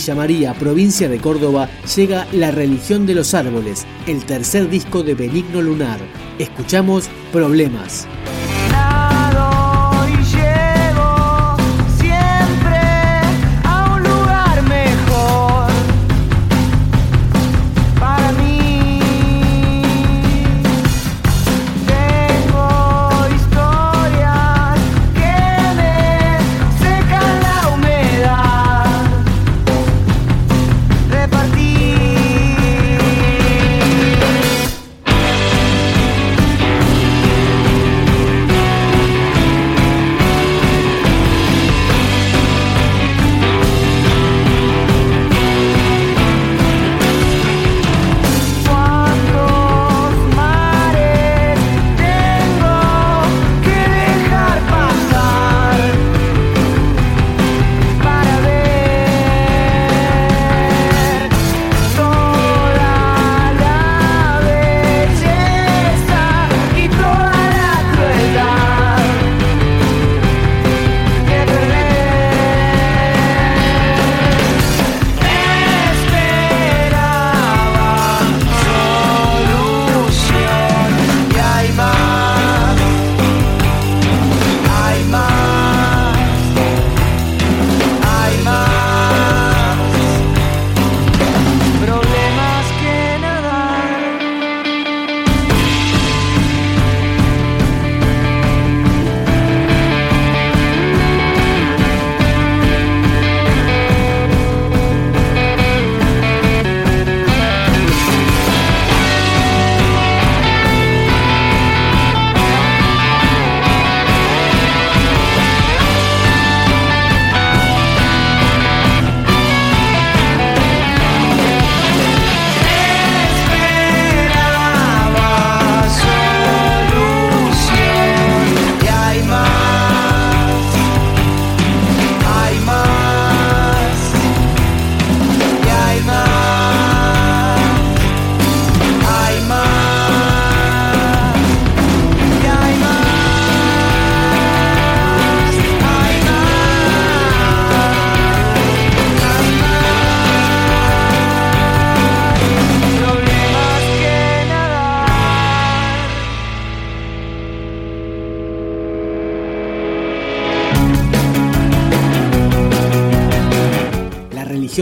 Villa María, provincia de Córdoba, llega La religión de los árboles, el tercer disco de Benigno Lunar. Escuchamos Problemas.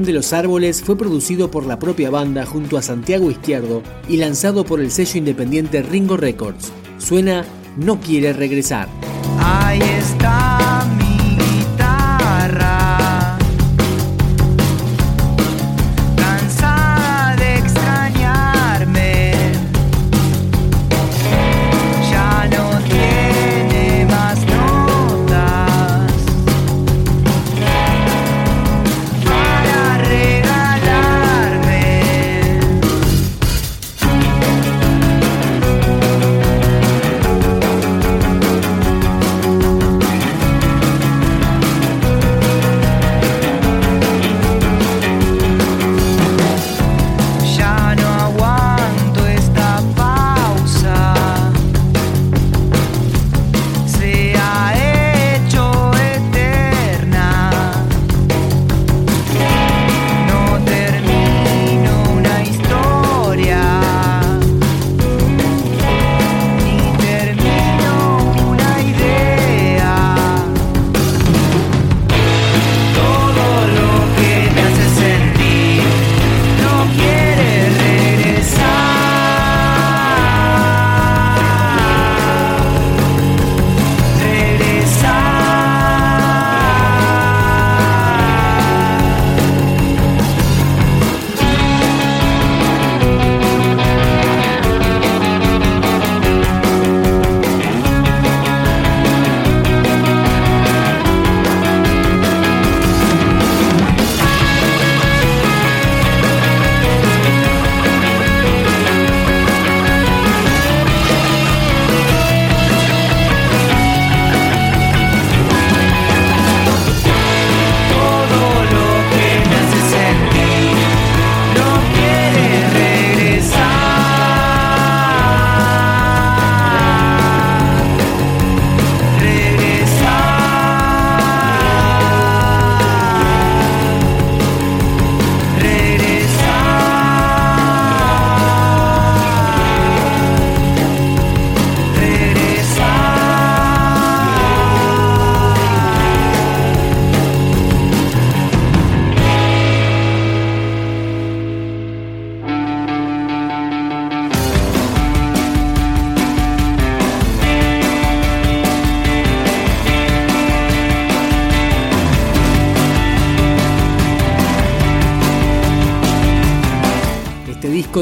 De los Árboles fue producido por la propia banda junto a Santiago Izquierdo y lanzado por el sello independiente Ringo Records. Suena No quiere regresar. Ahí está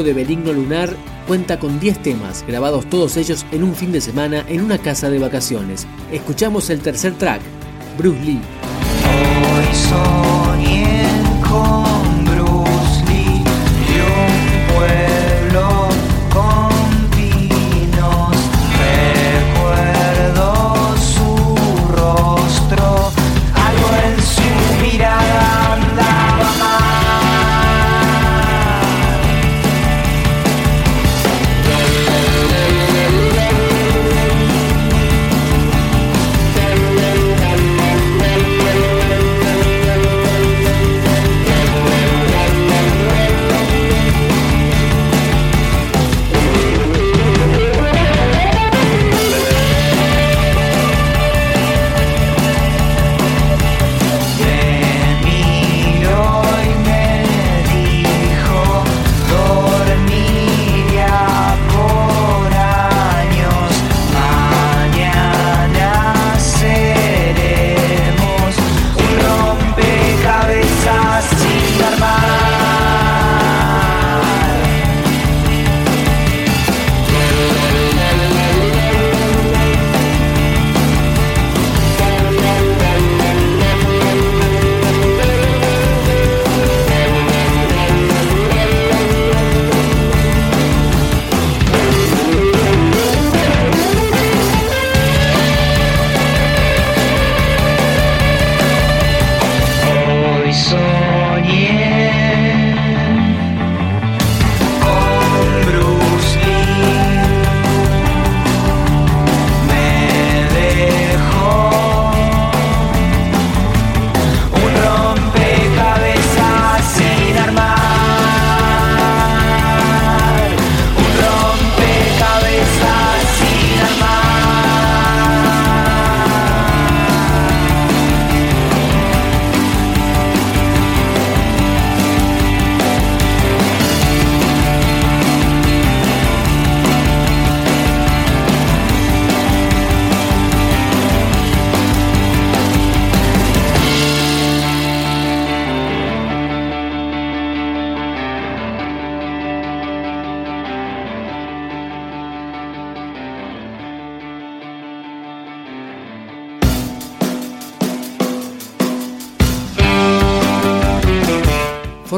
de Benigno Lunar cuenta con 10 temas, grabados todos ellos en un fin de semana en una casa de vacaciones. Escuchamos el tercer track, Bruce Lee.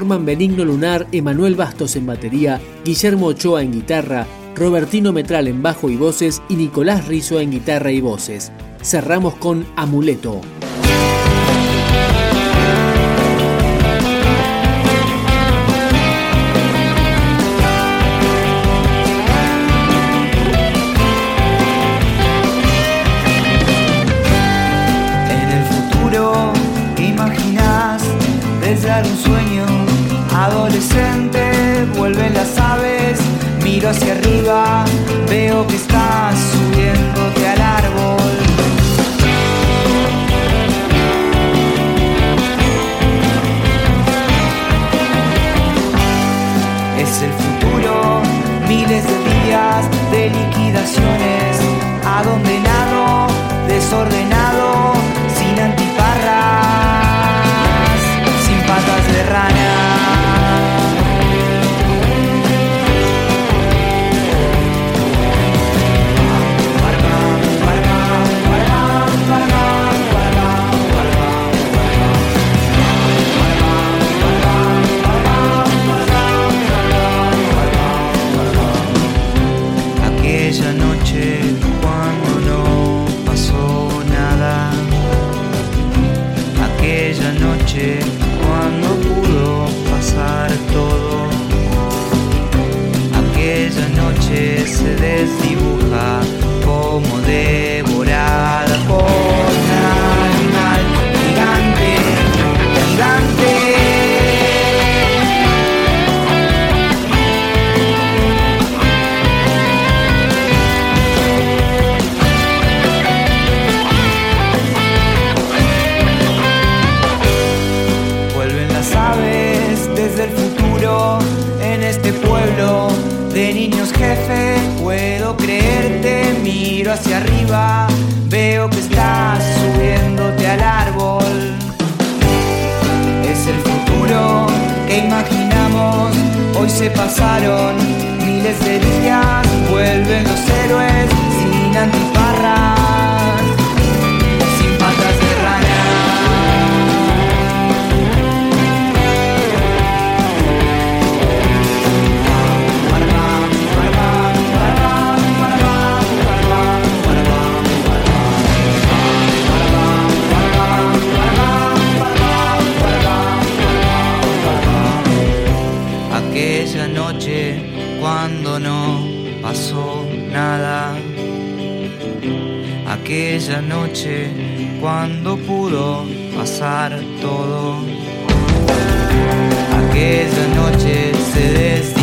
Forman Benigno Lunar, Emanuel Bastos en batería, Guillermo Ochoa en guitarra, Robertino Metral en bajo y voces y Nicolás Rizo en guitarra y voces. Cerramos con Amuleto. Imaginas algún sueño adolescente vuelven las aves miro hacia arriba veo que estás subiéndote al árbol. Es el futuro miles de aves desde el futuro en este pueblo de niños jefe. Puedo creerte, miro hacia arriba, veo que estás subiéndote al árbol. Es el futuro que imaginamos Hoy se pasaron miles de días, vuelven los héroes sin antiparras, noche cuando no pasó nada. Aquella noche cuando pudo pasar todo. Aquella noche se desdibuja